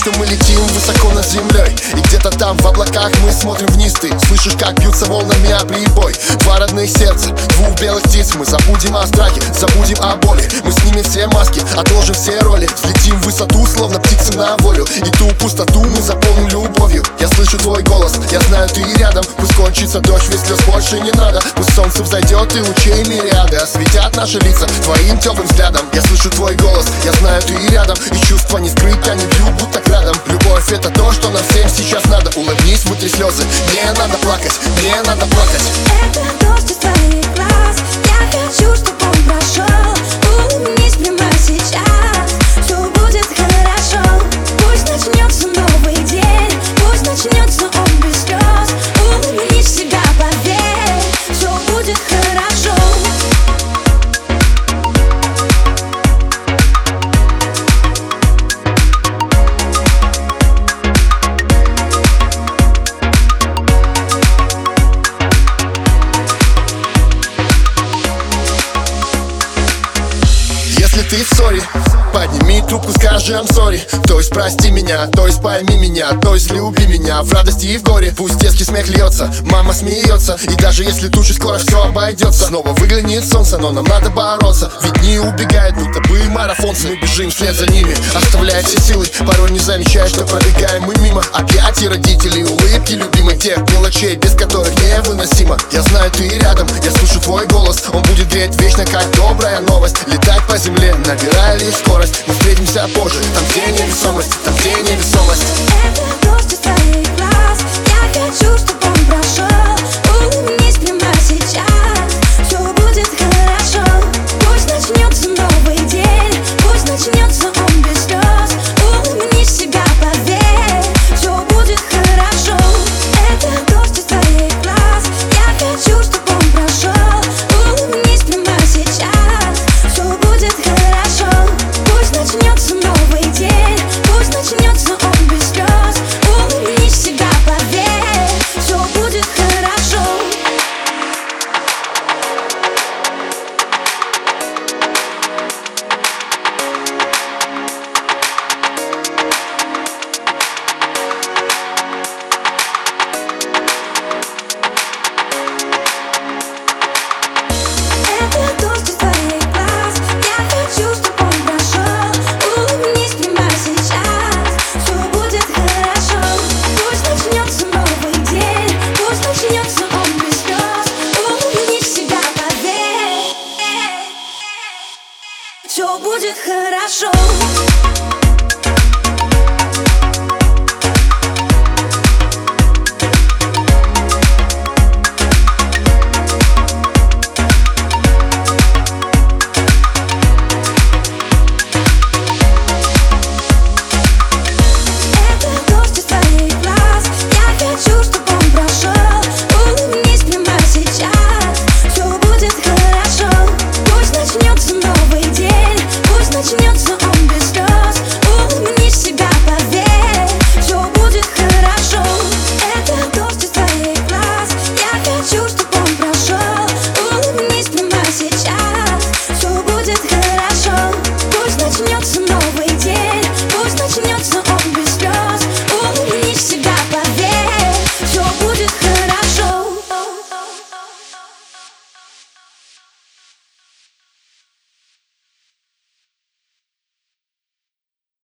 что мы летим высоко над землей. И где-то там в облаках мы смотрим вниз. Ты слышишь, как бьются волнами о прибой родных сердца, двух белых птиц Мы забудем о страхе, забудем о боли. Мы снимем все маски, отложим все роли. Взлетим в высоту, словно птицы на волю. И ту пустоту мы заполним любовью. Я слышу твой голос, я знаю, ты рядом. Пусть кончится дождь, ведь слез больше не надо. Пусть солнце взойдет и лучей мириады Осветят наши лица твоим теплым взглядом. Я слышу твой голос, я знаю, ты рядом. И чувства не скрыть, они бьют будто градом Любовь это то, что нам всем сейчас надо. Улыбнись, вытри слезы, мне надо плакать, мне надо плакать. Это дождь из твоих глаз. Я хочу, чтобы он прошел ты в ссоре, подними трубку, скажи I'm sorry. То есть прости меня, то есть пойми меня То есть люби меня. В радости и в горе Пусть детский смех льется, мама смеется. И даже если тучи скоро все обойдется Снова выглянет солнце, но нам надо бороться. Ведь дни убегают, будто бы марафонцы. Мы бежим вслед за ними, оставляя все силы. Порой не замечая, что пробегаем мы мимо. Объятий родителей, улыбки любимых Тех мелочей, без которых невыносимо. Я знаю, ты рядом, я слышу твой голос. Он будет греть вечно, как добрая новость. Летать по земле, набирая лишь скорость? Мы встретимся позже, там где невесомость Там где невесомость. Это дождь из твоих глаз. Я хочу, чтобы он прошел